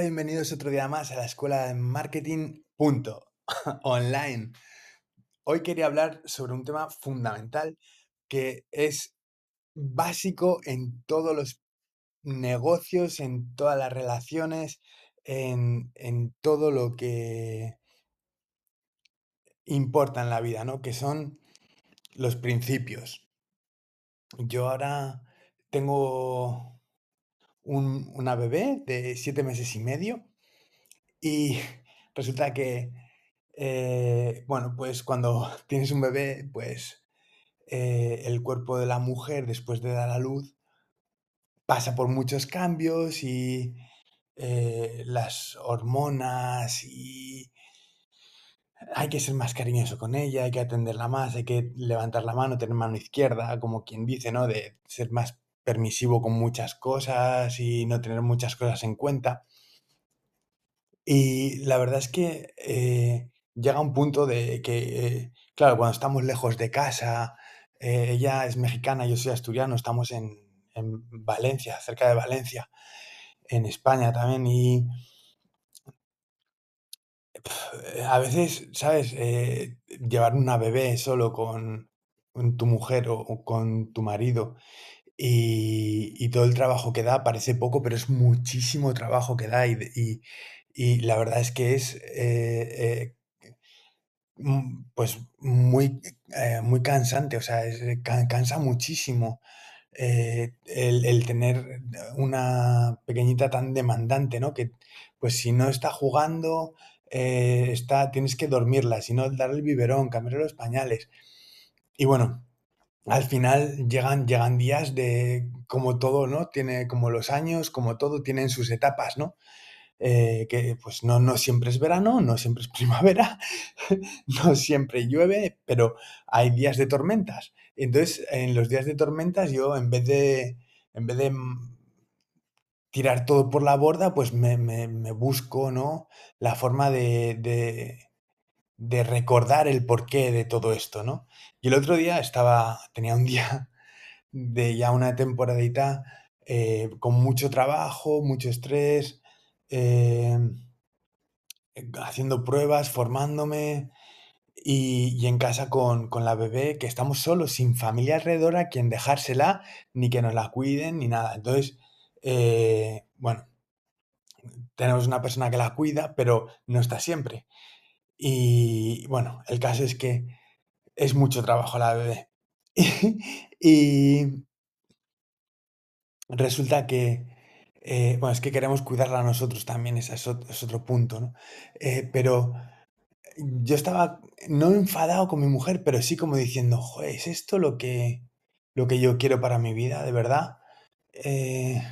Bienvenidos otro día más a la escuela de marketing punto online. Hoy quería hablar sobre un tema fundamental que es básico en todos los negocios, en todas las relaciones, en, en todo lo que importa en la vida, ¿no? Que son los principios. Yo ahora tengo un- una bebé de siete meses y medio y resulta que, eh, bueno, pues cuando tienes un bebé, pues eh, el cuerpo de la mujer después de dar a luz pasa por muchos cambios y eh, las hormonas y hay que ser más cariñoso con ella, hay que atenderla más, hay que levantar la mano, tener mano izquierda, como quien dice, ¿no? De ser más permisivo con muchas cosas y no tener muchas cosas en cuenta. Y la verdad es que eh, llega un punto de que, claro, cuando estamos lejos de casa, eh, ella es mexicana, yo soy asturiano, estamos en, en Valencia, cerca de Valencia, en España también, y a veces, ¿sabes? Eh, llevar una bebé solo con, tu mujer o con tu marido y, y todo el trabajo que da parece poco, pero es muchísimo trabajo que da y, y- y la verdad es que es eh, eh, mm, pues muy, eh, muy cansante, o sea, cansa muchísimo el, el tener una pequeñita tan demandante, ¿no? Que pues si no está jugando, está, tienes que dormirla, si no, darle el biberón, cambiarle los pañales. Y bueno, al final llegan, llegan días de, como todo, ¿no? Tiene como los años, como todo, tienen sus etapas, ¿no? Eh, que pues no, no siempre es verano, no siempre es primavera, no siempre llueve, pero hay días de tormentas. Entonces, en los días de tormentas, yo en vez de, en vez de tirar todo por la borda, pues me, me- me busco, ¿no? La forma de, de- de recordar el porqué de todo esto, ¿no? Y el otro día estaba, tenía un día de ya una temporadita eh, con mucho trabajo, mucho estrés, eh, haciendo pruebas, formándome y, y en casa con, con la bebé, que estamos solos, sin familia alrededor a quien dejársela, ni que nos la cuiden, ni nada. Entonces, eh, bueno, tenemos una persona que la cuida, pero no está siempre. Y bueno, el caso es que es mucho trabajo la bebé. Y, resulta que, eh, bueno, es que queremos cuidarla nosotros también, ese es, ot- es otro punto, ¿no? Eh, pero yo estaba no enfadado con mi mujer, pero sí como diciendo, joder, ¿es esto lo que, lo que yo quiero para mi vida, de verdad? Eh,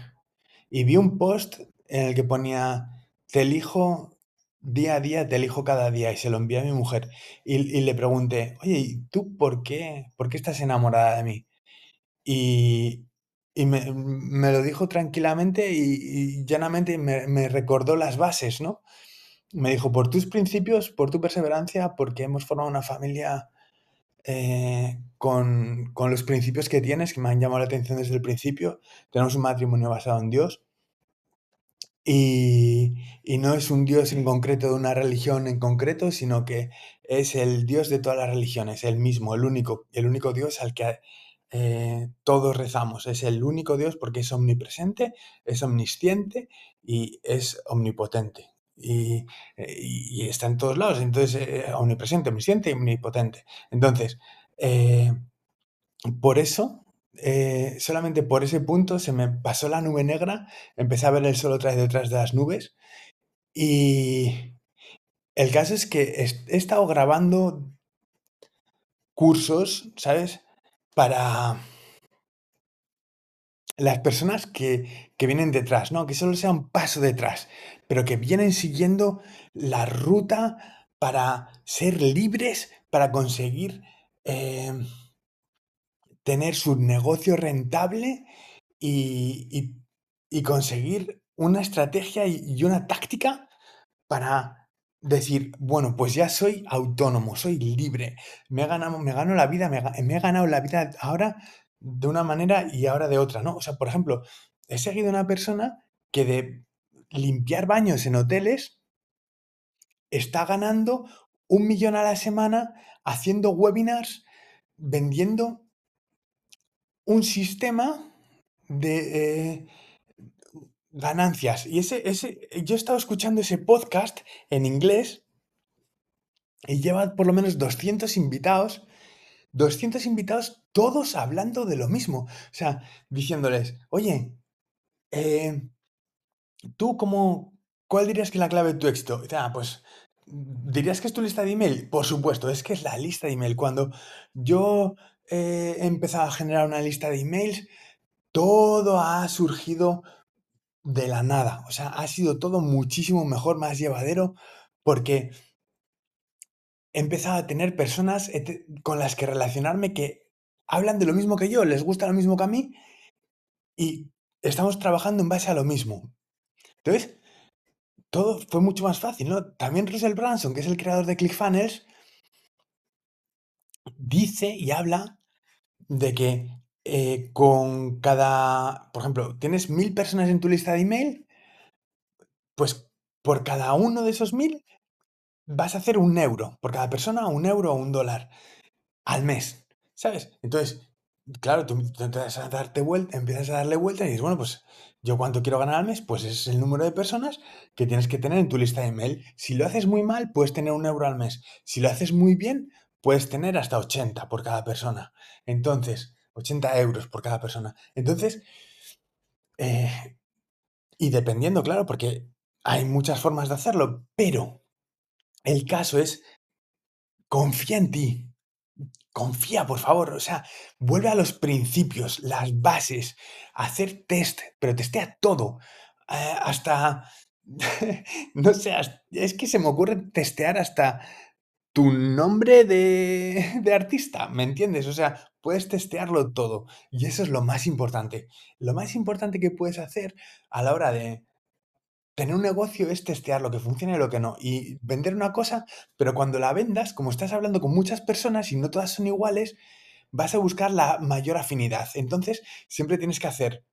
y vi un post en el que ponía, te elijo día a día, te elijo cada día, y se lo envié a mi mujer. Y, y le pregunté, oye, ¿y tú por qué, por qué estás enamorada de mí? Y, y me, me lo dijo tranquilamente y, y llanamente me, me recordó las bases, ¿no? Me dijo, por tus principios, por tu perseverancia, porque hemos formado una familia eh, con, con los principios que tienes, que me han llamado la atención desde el principio. Tenemos un matrimonio basado en Dios y, y no es un Dios en concreto de una religión en concreto, sino que es el Dios de todas las religiones, el mismo, el único, el único Dios al que eh, todos rezamos. Es el único Dios porque es omnipresente, es omnisciente y es omnipotente. Y, eh, y- está en todos lados, entonces eh, omnipresente, omnisciente y omnipotente. Entonces, eh, por eso, eh, solamente por ese punto se me pasó la nube negra, empecé a ver el sol otra vez detrás de las nubes y el caso es que he estado grabando cursos, ¿sabes? Para las personas que, que vienen detrás, ¿no? Que solo sea un paso detrás, pero que vienen siguiendo la ruta para ser libres, para conseguir eh, tener su negocio rentable y, conseguir una estrategia y, una táctica para decir, bueno, pues ya soy autónomo, soy libre, me ganado, me gano la vida, me he ganado la vida ahora de una manera y ahora de otra, ¿no? O sea, por ejemplo, he seguido una persona que de limpiar baños en hoteles está ganando un millón a la semana haciendo webinars, vendiendo un sistema de eh, ganancias. Y ese, ese, yo he estado escuchando ese podcast en inglés y lleva por lo menos 200 invitados, 200 invitados, todos hablando de lo mismo. O sea, diciéndoles, oye, eh, ¿tú cómo, cuál dirías que es la clave de tu éxito? Ah, pues, ¿dirías que es tu lista de email? Por supuesto, es que es la lista de email. Cuando yo eh, he empezado a generar una lista de emails, todo ha surgido de la nada. O sea, ha sido todo muchísimo mejor, más llevadero, porque he empezado a tener personas con las que relacionarme que hablan de lo mismo que yo, les gusta lo mismo que a mí y estamos trabajando en base a lo mismo. Entonces, todo fue mucho más fácil, ¿no? También Russell Branson, que es el creador de ClickFunnels, dice y habla de que eh, con cada, por ejemplo, tienes mil personas en tu lista de email, pues por cada uno de esos mil vas a hacer un euro, por cada persona un euro o un dólar al mes, ¿sabes? Entonces, claro, tú, empiezas a darte vuelta, empiezas a darle vuelta y dices, bueno, pues yo cuánto quiero ganar al mes, pues ese es el número de personas que tienes que tener en tu lista de email. Si lo haces muy mal, puedes tener un euro al mes. Si lo haces muy bien, puedes tener hasta 80 por cada persona. Entonces, 80 euros por cada persona. Entonces, eh, y dependiendo, claro, porque hay muchas formas de hacerlo, pero el caso es, confía en ti, confía, por favor, o sea, vuelve a los principios, las bases, hacer test, pero testea todo, eh, hasta, no sé, es que se me ocurre testear hasta tu nombre de, de artista, ¿me entiendes? O sea, puedes testearlo todo y eso es lo más importante. Lo más importante que puedes hacer a la hora de tener un negocio es testear lo que funciona y lo que no. Y vender una cosa, pero cuando la vendas, como estás hablando con muchas personas y no todas son iguales, vas a buscar la mayor afinidad. Entonces, siempre tienes que hacer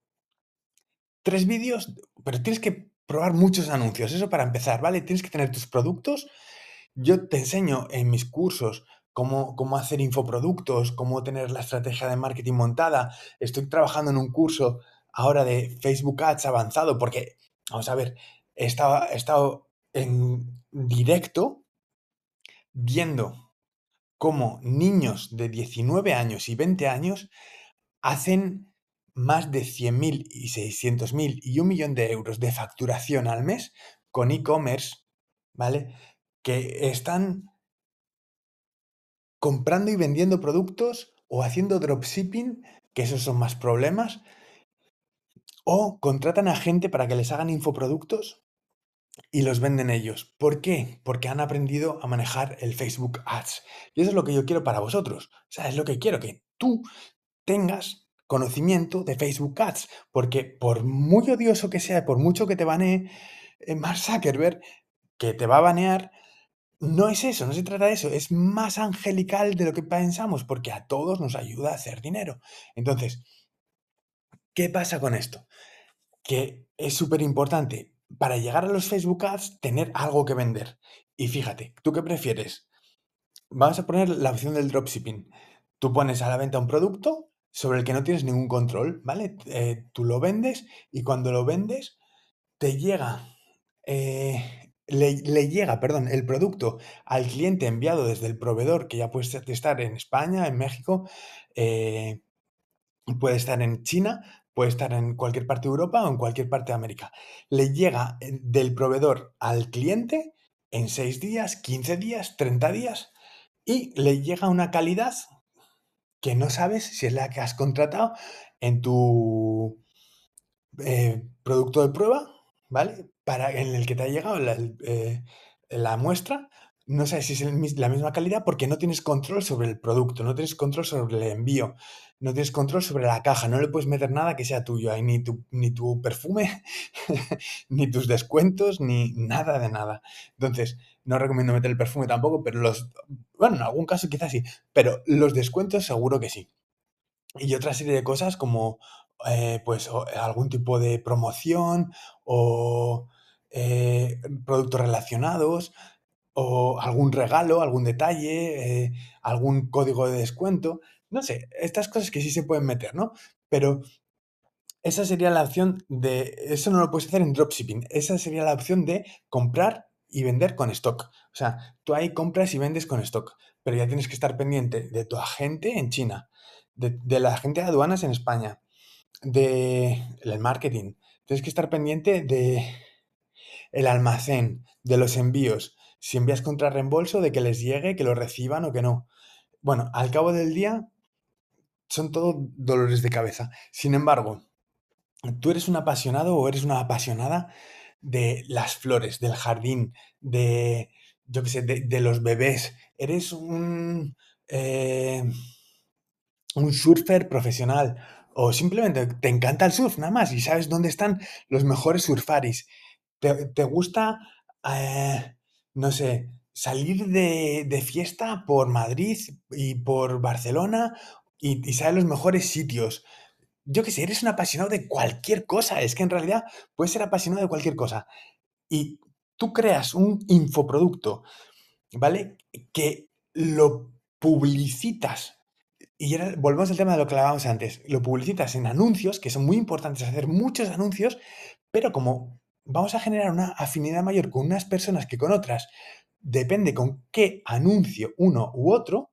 tres vídeos, pero tienes que probar muchos anuncios. Eso para empezar, ¿vale? Tienes que tener tus productos yo te enseño en mis cursos cómo, cómo hacer infoproductos, cómo tener la estrategia de marketing montada. Estoy trabajando en un curso ahora de Facebook Ads avanzado porque, vamos a ver, he estado, he estado en directo viendo cómo niños de 19 años y 20 años hacen más de 100.000 y 600.000 y un millón de euros de facturación al mes con e-commerce, ¿vale? Que están comprando y vendiendo productos o haciendo dropshipping, que esos son más problemas, o contratan a gente para que les hagan infoproductos y los venden ellos. ¿Por qué? Porque han aprendido a manejar el Facebook Ads. Y eso es lo que yo quiero para vosotros. O sea, es lo que quiero, que tú tengas conocimiento de Facebook Ads. Porque por muy odioso que sea, por mucho que te banee eh, Mark Zuckerberg, que te va a banear, no es eso, no se trata de eso, es más angelical de lo que pensamos, porque a todos nos ayuda a hacer dinero. Entonces, ¿qué pasa con esto? Que es súper importante para llegar a los Facebook Ads tener algo que vender. Y fíjate, ¿tú qué prefieres? Vamos a poner la opción del dropshipping. Tú pones a la venta un producto sobre el que no tienes ningún control, ¿vale? Eh, tú lo vendes y cuando lo vendes te llega eh, le, llega, perdón, el producto al cliente enviado desde el proveedor, que ya puede estar en España, en México, eh, puede estar en China, puede estar en cualquier parte de Europa o en cualquier parte de América. Le llega eh, del proveedor al cliente en 6 días, 15 días, 30 días y le llega una calidad que no sabes si es la que has contratado en tu eh, producto de prueba, ¿vale? para, en el que te ha llegado la, eh, muestra, no sabes si es la misma calidad porque no tienes control sobre el producto, no tienes control sobre el envío, no tienes control sobre la caja, no le puedes meter nada que sea tuyo ahí, ni tu, ni tu perfume, ni tus descuentos, ni nada de nada. Entonces, no recomiendo meter el perfume tampoco, pero los, bueno, en algún caso quizás sí, pero los descuentos seguro que sí. Y otra serie de cosas como, eh, pues, algún tipo de promoción o eh, productos relacionados o algún regalo, algún detalle, eh, algún código de descuento. No sé, estas cosas que sí se pueden meter, ¿no? Pero esa sería la opción de... Eso no lo puedes hacer en dropshipping. Esa sería la opción de comprar y vender con stock. O sea, tú ahí compras y vendes con stock, pero ya tienes que estar pendiente de tu agente en China, de, la agente de aduanas en España, de el marketing. Tienes que estar pendiente de el almacén, de los envíos, si envías contra reembolso, de que les llegue, que lo reciban o que no. Bueno, al cabo del día son todo dolores de cabeza. Sin embargo, tú eres un apasionado o eres una apasionada de las flores, del jardín, de, yo qué sé, de, los bebés. Eres un, eh, un surfer profesional o simplemente te encanta el surf nada más y sabes dónde están los mejores surfaris. Te, gusta, eh, no sé, salir de, fiesta por Madrid y por Barcelona y, y sabes los mejores sitios yo qué sé, eres un apasionado de cualquier cosa. Es que en realidad puedes ser apasionado de cualquier cosa. Y tú creas un infoproducto, ¿vale? Que lo publicitas. Y ahora volvemos al tema de lo que hablábamos antes. Lo publicitas en anuncios, que son muy importantes, hacer muchos anuncios, pero como vamos a generar una afinidad mayor con unas personas que con otras, depende con qué anuncio uno u otro,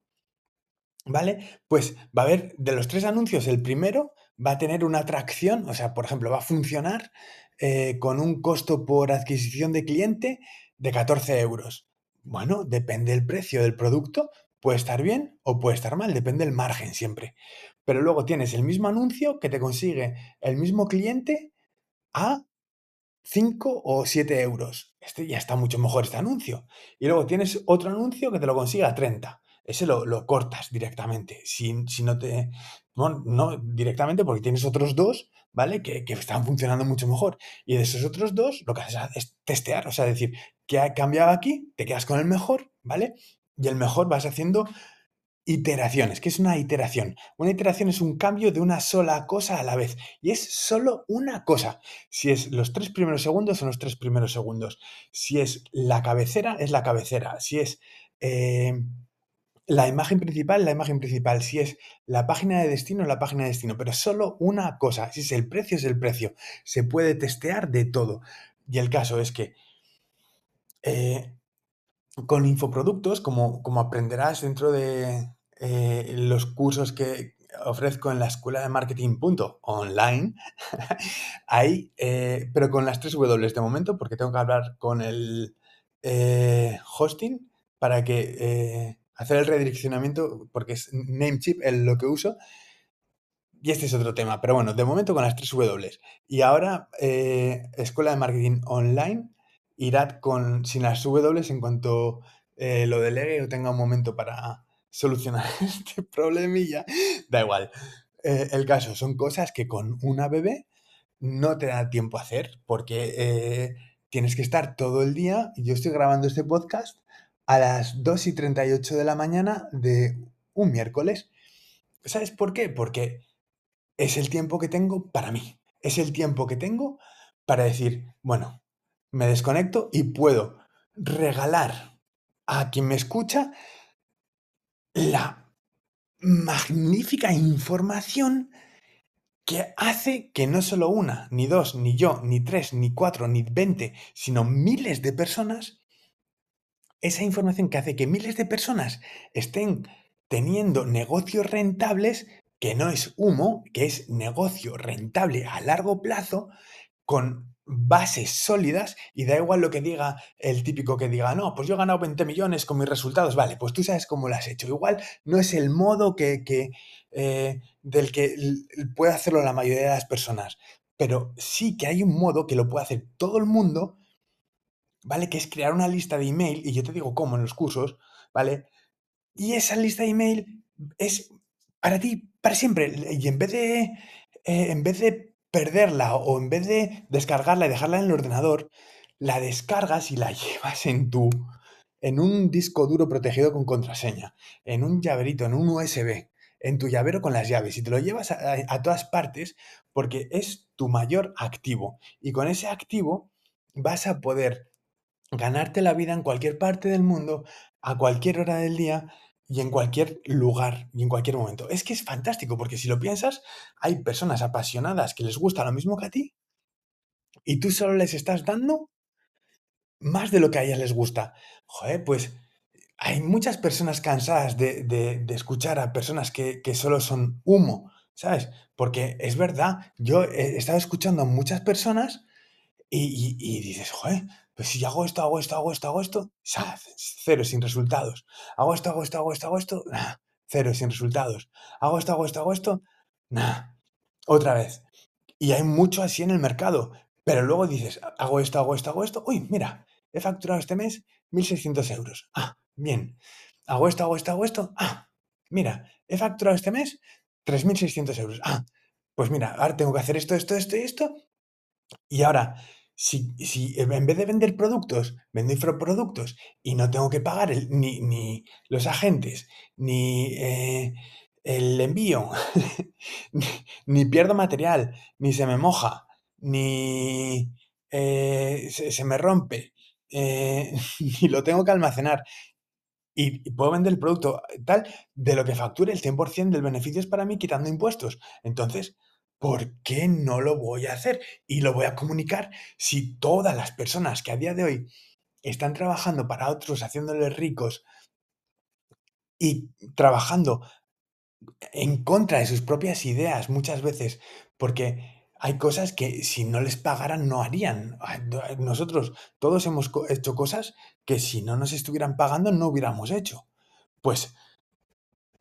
¿vale? Pues va a haber de los tres anuncios, el primero va a tener una atracción, o sea, por ejemplo, va a funcionar eh, con un costo por adquisición de cliente de 14 euros. Bueno, depende del precio del producto, puede estar bien o puede estar mal, depende del margen siempre. Pero luego tienes el mismo anuncio que te consigue el mismo cliente a 5 o 7 euros. Este ya está mucho mejor este anuncio. Y luego tienes otro anuncio que te lo consigue a 30 ese lo, cortas directamente. Si, si, no te. Bueno, no directamente porque tienes otros dos, ¿vale? Que, están funcionando mucho mejor. Y de esos otros dos, lo que haces es testear, o sea, decir, ¿qué ha cambiado aquí? Te quedas con el mejor, ¿vale? Y el mejor vas haciendo iteraciones. ¿Qué es una iteración? Una iteración es un cambio de una sola cosa a la vez. Y es solo una cosa. Si es los tres primeros segundos, son los tres primeros segundos. Si es la cabecera, es la cabecera. Si es. Eh, la imagen principal, la imagen principal, si es la página de destino, la página de destino, pero solo una cosa, si es el precio, es el precio. Se puede testear de todo. Y el caso es que eh, con infoproductos, como, como aprenderás dentro de eh, los cursos que ofrezco en la escuela de marketing punto online, ahí, eh, pero con las tres W de momento, porque tengo que hablar con el hosting para que hacer el redireccionamiento, porque es Namecheap el, lo que uso. Y este es otro tema, pero bueno, de momento con las tres W. Y ahora, eh, Escuela de Marketing Online irá con, sin las W en cuanto eh, lo delegue o tenga un momento para solucionar este problemilla. Da igual. Eh, el caso, son cosas que con una bebé no te da tiempo a hacer, porque tienes que estar todo el día. Yo estoy grabando este podcast a las 2 y 38 de la mañana de un miércoles. ¿Sabes por qué? Porque es el tiempo que tengo para mí. Es el tiempo que tengo para decir, bueno, me desconecto y puedo regalar a quien me escucha la magnífica información que hace que no solo una, ni dos, ni yo, ni tres, ni cuatro, ni veinte, sino miles de personas esa información que hace que miles de personas estén teniendo negocios rentables, que no es humo, que es negocio rentable a largo plazo, con bases sólidas y da igual lo que diga el típico que diga, no, pues yo he ganado 20 millones con mis resultados, vale, pues tú sabes cómo lo has hecho. Igual no es el modo que, eh, del que puede hacerlo la mayoría de las personas, pero sí que hay un modo que lo puede hacer todo el mundo ¿vale? Que es crear una lista de email, y yo te digo cómo en los cursos, ¿vale? Y esa lista de email es para ti, para siempre. Y en vez de, eh, en vez de perderla o en vez de descargarla y dejarla en el ordenador, la descargas y la llevas en tu, en un disco duro protegido con contraseña, en un llaverito, en un USB, en tu llavero con las llaves y te lo llevas a, a todas partes porque es tu mayor activo. Y con ese activo vas a poder ganarte la vida en cualquier parte del mundo, a cualquier hora del día y en cualquier lugar y en cualquier momento. Es que es fantástico, porque si lo piensas, hay personas apasionadas que les gusta lo mismo que a ti y tú solo les estás dando más de lo que a ellas les gusta. Joder, pues hay muchas personas cansadas de, de- escuchar a personas que, que solo son humo, ¿sabes? Porque es verdad, yo he estado escuchando a muchas personas y, y- y dices, joder, pues si hago esto, hago esto, hago esto, hago esto, cero sin resultados. Hago esto, hago esto, hago esto, hago esto, cero sin resultados. Hago esto, hago esto, hago esto, nah, otra vez. Y hay mucho así en el mercado. Pero luego dices, hago esto, hago esto, hago esto. Uy, mira, he facturado este mes 1.600 euros. Ah, bien. Hago esto, hago esto, hago esto. Ah, mira, he facturado este mes 3.600 euros. Ah, pues mira, ahora tengo que hacer esto, esto, esto y esto. Y ahora, si, si en vez de vender productos, vendo infoproductos y no tengo que pagar ni, ni los agentes, ni eh, el envío, ni, pierdo material, ni se me moja, ni eh, se, se me rompe, eh, ni lo tengo que almacenar. Y, y puedo vender el producto tal de lo que facture el 100% del beneficio es para mí quitando impuestos. Entonces, ¿por qué no lo voy a hacer? Y lo voy a comunicar si todas las personas que a día de hoy están trabajando para otros, haciéndoles ricos y trabajando en contra de sus propias ideas muchas veces, porque hay cosas que si no les pagaran no harían. Nosotros todos hemos hecho cosas que si no nos estuvieran pagando no hubiéramos hecho. Pues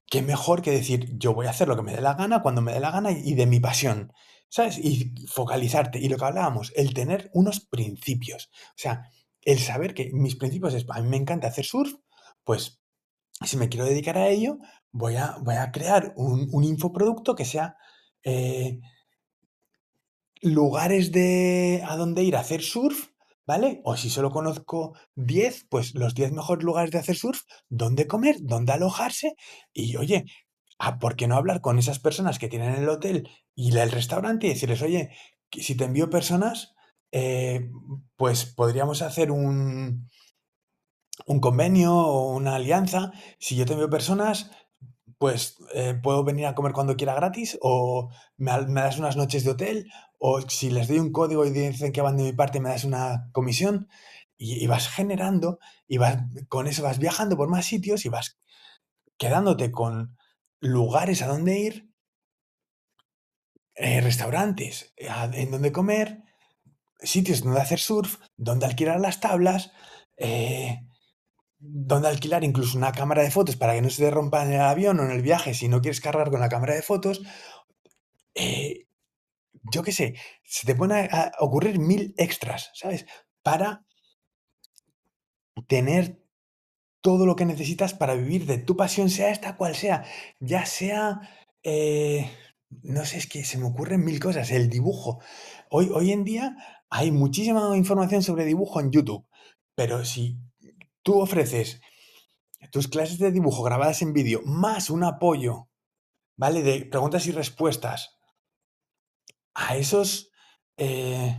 qué mejor que decir, yo voy a hacer lo que me dé la gana, cuando me dé la gana y de mi pasión, ¿sabes? Y focalizarte. Y lo que hablábamos, el tener unos principios. O sea, el saber que mis principios es, a mí me encanta hacer surf, pues si me quiero dedicar a ello, voy a, voy a crear un, un infoproducto que sea eh, lugares de a dónde ir a hacer surf, ¿vale? O si solo conozco 10, pues los 10 mejores lugares de hacer surf, dónde comer, dónde alojarse. Y oye, ah, ¿por qué no hablar con esas personas que tienen el hotel y el restaurante y decirles, oye, si te envío personas, eh, pues podríamos hacer un, un convenio o una alianza. Si yo te envío personas, pues eh, puedo venir a comer cuando quiera gratis o me, das unas noches de hotel o si les doy un código y dicen que van de mi parte me das una comisión y, vas generando y vas con eso vas viajando por más sitios y vas quedándote con lugares a donde ir, eh, restaurantes a- en donde comer, sitios donde hacer surf, donde alquilar las tablas, eh, donde alquilar incluso una cámara de fotos para que no se te rompa en el avión o en el viaje si no quieres cargar con la cámara de fotos. eh, yo qué sé, se te a, a ocurrir mil extras, ¿sabes? Para tener todo lo que necesitas para vivir de tu pasión, sea esta cual sea, ya sea, eh, no sé, es que se me ocurren mil cosas, el dibujo. Hoy, hoy en día hay muchísima información sobre dibujo en YouTube, pero si tú ofreces tus clases de dibujo grabadas en vídeo más un apoyo, ¿vale? De preguntas y respuestas a esos... eh,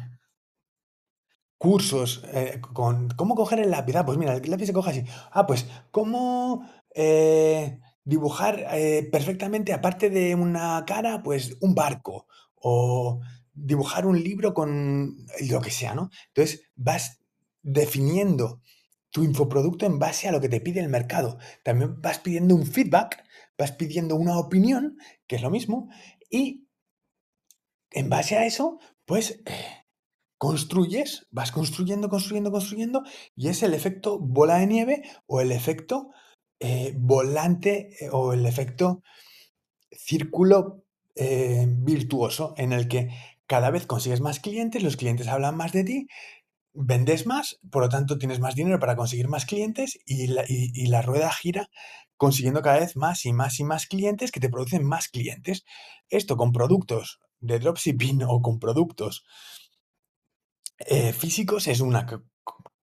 cursos eh, con cómo coger el lápiz. Ah, pues mira, el lápiz se coge así. Ah, pues cómo eh, dibujar perfectamente, aparte de una cara, pues un barco. O dibujar un libro con lo que sea, ¿no? Entonces vas definiendo tu infoproducto en base a lo que te pide el mercado. También vas pidiendo un feedback, vas pidiendo una opinión, que es lo mismo, y en base a eso, pues eh, construyes, vas construyendo, construyendo, construyendo, y es el efecto bola de nieve o el efecto eh, volante eh, o el efecto círculo virtuoso en el que cada vez consigues más clientes, los clientes hablan más de ti, vendes más, por lo tanto tienes más dinero para conseguir más clientes y la, y- la rueda gira consiguiendo cada vez más y más y más clientes que te producen más clientes. Esto con productos de dropshipping o con productos eh, físicos es una que-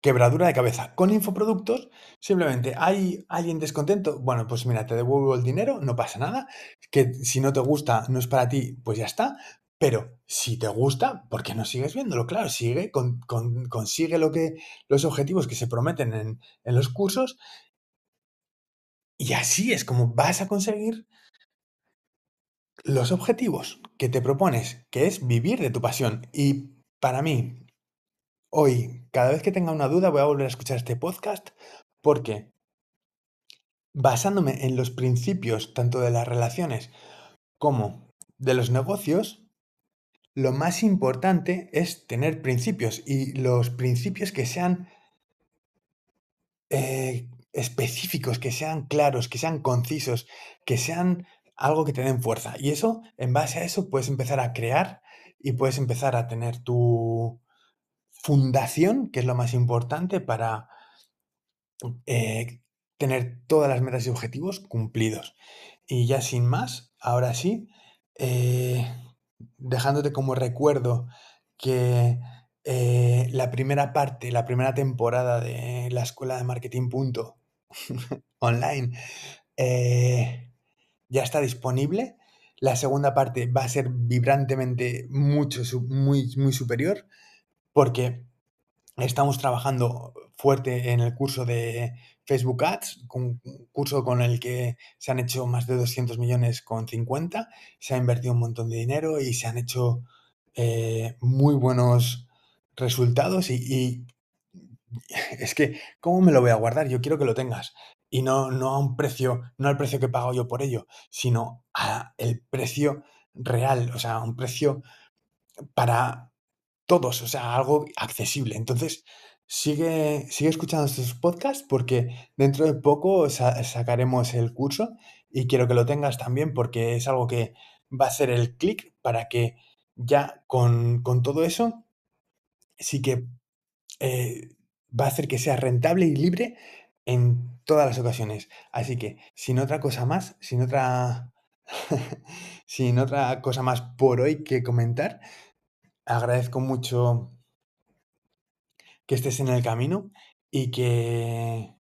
quebradura de cabeza. Con infoproductos, simplemente hay alguien descontento. Bueno, pues mira, te devuelvo el dinero, no pasa nada. Que si no te gusta, no es para ti, pues ya está. Pero si te gusta, ¿por qué no sigues viéndolo? Claro, sigue, con, con, consigue lo que, los objetivos que se prometen en, en los cursos y así es como vas a conseguir los objetivos que te propones, que es vivir de tu pasión. Y para mí, hoy, cada vez que tenga una duda, voy a volver a escuchar este podcast porque basándome en los principios tanto de las relaciones como de los negocios, lo más importante es tener principios y los principios que sean eh, específicos, que sean claros, que sean concisos, que sean algo que te den fuerza. Y eso, en base a eso, puedes empezar a crear y puedes empezar a tener tu fundación, que es lo más importante para eh, tener todas las metas y objetivos cumplidos. Y ya sin más, ahora sí, eh, dejándote como recuerdo que eh, la primera parte, la primera temporada de la escuela de marketing punto online eh, ya está disponible. La segunda parte va a ser vibrantemente mucho, muy, muy superior porque estamos trabajando fuerte en el curso de Facebook Ads, un curso con el que se han hecho más de 200 millones con 50, se ha invertido un montón de dinero y se han hecho eh, muy buenos resultados y, es que, ¿cómo me lo voy a guardar? Yo quiero que lo tengas. Y no, no a un precio, no al precio que he pagado yo por ello, sino a el precio real, o sea, un precio para todos, o sea, algo accesible. Entonces, sigue, sigue escuchando estos podcasts porque dentro de poco sa sacaremos el curso y quiero que lo tengas también porque es algo que va a hacer el clic para que ya con, con, todo eso sí que eh, va a hacer que sea rentable y libre en todas las ocasiones. Así que, sin otra cosa más, sin otra, sin otra cosa más por hoy que comentar, agradezco mucho que estés en el camino y que,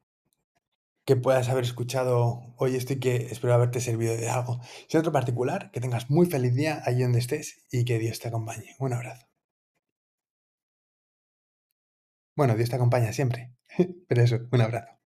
que puedas haber escuchado hoy esto y que espero haberte servido de algo. Si otro particular, que tengas muy feliz día allí donde estés y que Dios te acompañe. Un abrazo. Bueno, Dios te acompaña siempre, pero eso, un abrazo.